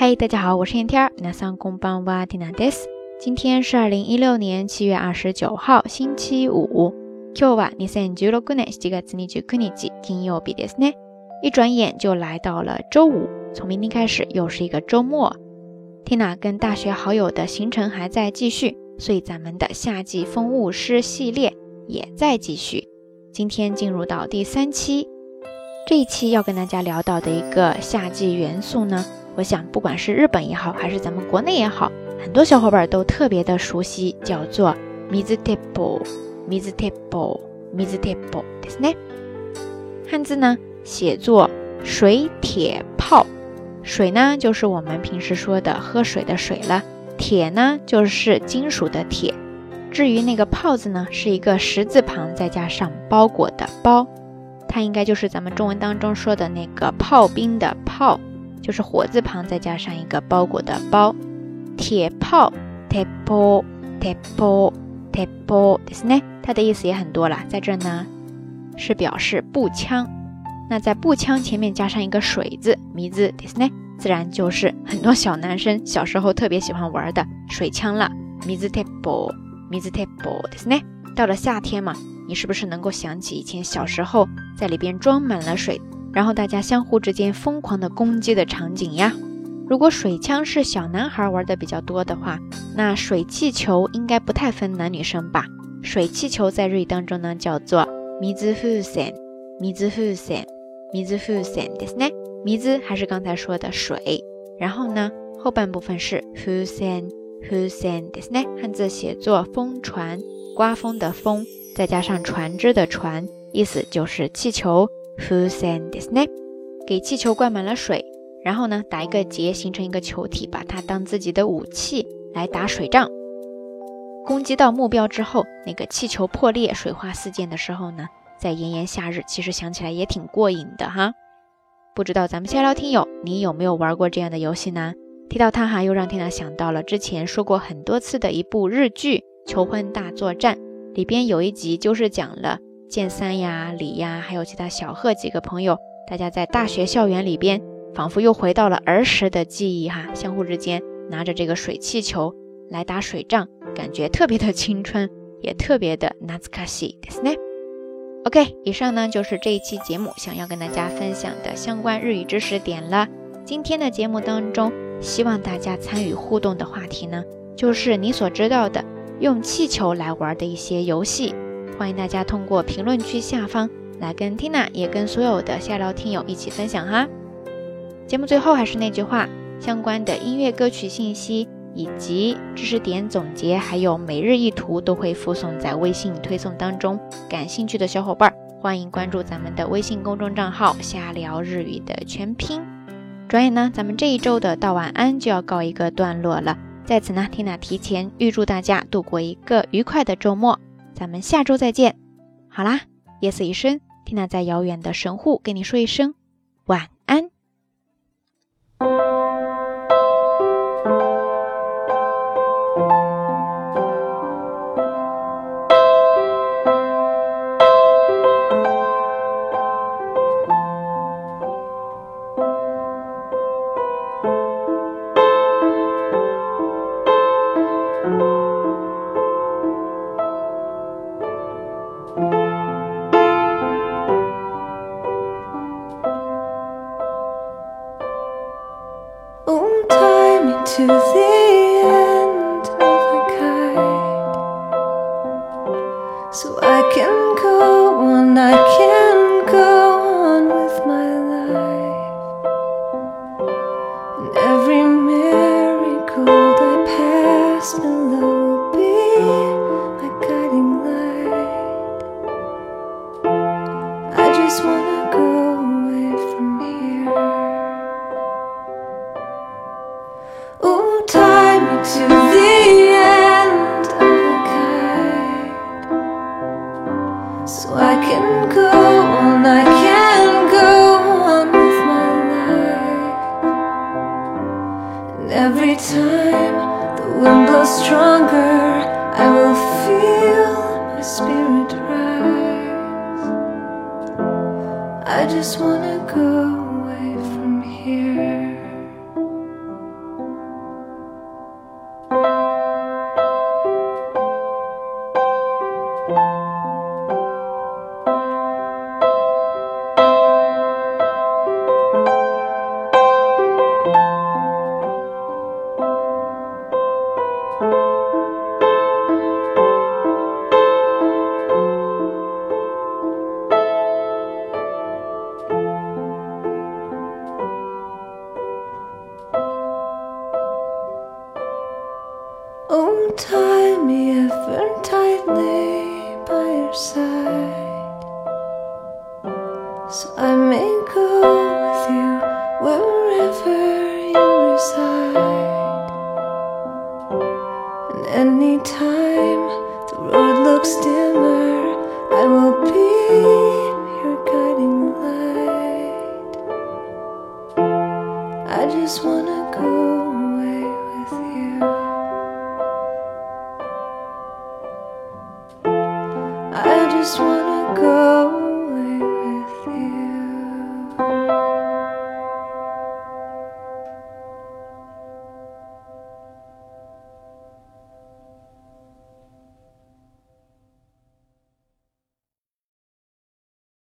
嗨，大家好，我是天天儿。皆さんこんばんは、ティナです。今天是二零一六年七月二十九号，星期五。今日は二千十六年七月二十九日、金曜日ですね。一转眼就来到了周五，从明天开始又是一个周末。Tina 跟大学好友的行程还在继续，所以咱们的夏季风物诗系列也在继续。今天进入到第三期，这一期要跟大家聊到的一个夏季元素呢， 我想不管是日本也好，还是咱们国内也好，很多小伙伴都特别的熟悉，叫做 mizu teppo，mizu teppo，mizu teppo，ですね。汉字呢写作水铁泡。水呢，就是我们平时说的喝水的水了。铁呢，就是金属的铁。至于那个泡字呢，是一个石字旁再加上包裹的包，它应该就是咱们中文当中说的那个炮兵的炮， 就是火字旁再加上一个包裹的包。铁炮，tepo，tepo，tepo，ですね。它的意思也很多了，在这呢是表示步枪。那在步枪前面加上一个水字，名字ですね，自然就是很多小男生小时候特别喜欢玩的水枪了。名字 table，名字 table ですね。到了夏天嘛，你是不是能够想起以前小时候在里边装满了水， 然后大家相互之间疯狂的攻击的场景呀？如果水枪是小男孩玩的比较多的话，那水气球应该不太分男女生吧？水气球在日语当中呢叫做名字風船，名字風船。米字風船ですね。米字还是刚才说的水，然后呢，后半部分是風船，風船ですね。汉字写作风船，刮风的风，再加上船只的船，意思就是气球。 風船ですね。给气球灌满了水，然后呢，打一个结，形成一个球体，把它当自己的武器来打水仗。攻击到目标之后，那个气球破裂，水花四溅的时候呢？在炎炎夏日，其实想起来也挺过瘾的哈。不知道咱们下聊听友，你有没有玩过这样的游戏呢？提到它哈，又让天娜想到了之前说过很多次的一部日剧《求婚大作战》，里边有一集就是讲了 剑三呀、李呀，还有其他小贺几个朋友，大家在大学校园里边，仿佛又回到了儿时的记忆哈，相互之间拿着这个水气球来打水仗，感觉特别的青春，也特别的懐かしいですね。OK，以上呢就是这一期节目想要跟大家分享的相关日语知识点了。今天的节目当中，希望大家参与互动的话题呢，就是你所知道的用气球来玩的一些游戏。 欢迎大家通过评论区下方来跟 Tina 也跟所有的下聊听友一起分享哈。节目最后还是那句话，相关的音乐歌曲信息。以及知识点总结，还有每日一图都会附送在微信推送当中。感兴趣的小伙伴，欢迎关注咱们的微信公众账号“瞎聊日语”的全拼。转眼呢，咱们这一周的道晚安就要告一个段落了。在此呢缇娜提前预祝大家度过一个愉快的周末。咱们下周再见。好啦，夜色已深，缇娜在遥远的神户跟你说一声晚安 the end of so I can go on, I can go on with my life and every marigold I pass will be my guiding light. I just wanna go. So I can go on, I can go on with my life. And every time the wind blows stronger I will feel my spirit rise. I just wanna go side. So I may go with you wherever you reside. And anytime the road looks dimmer, I will be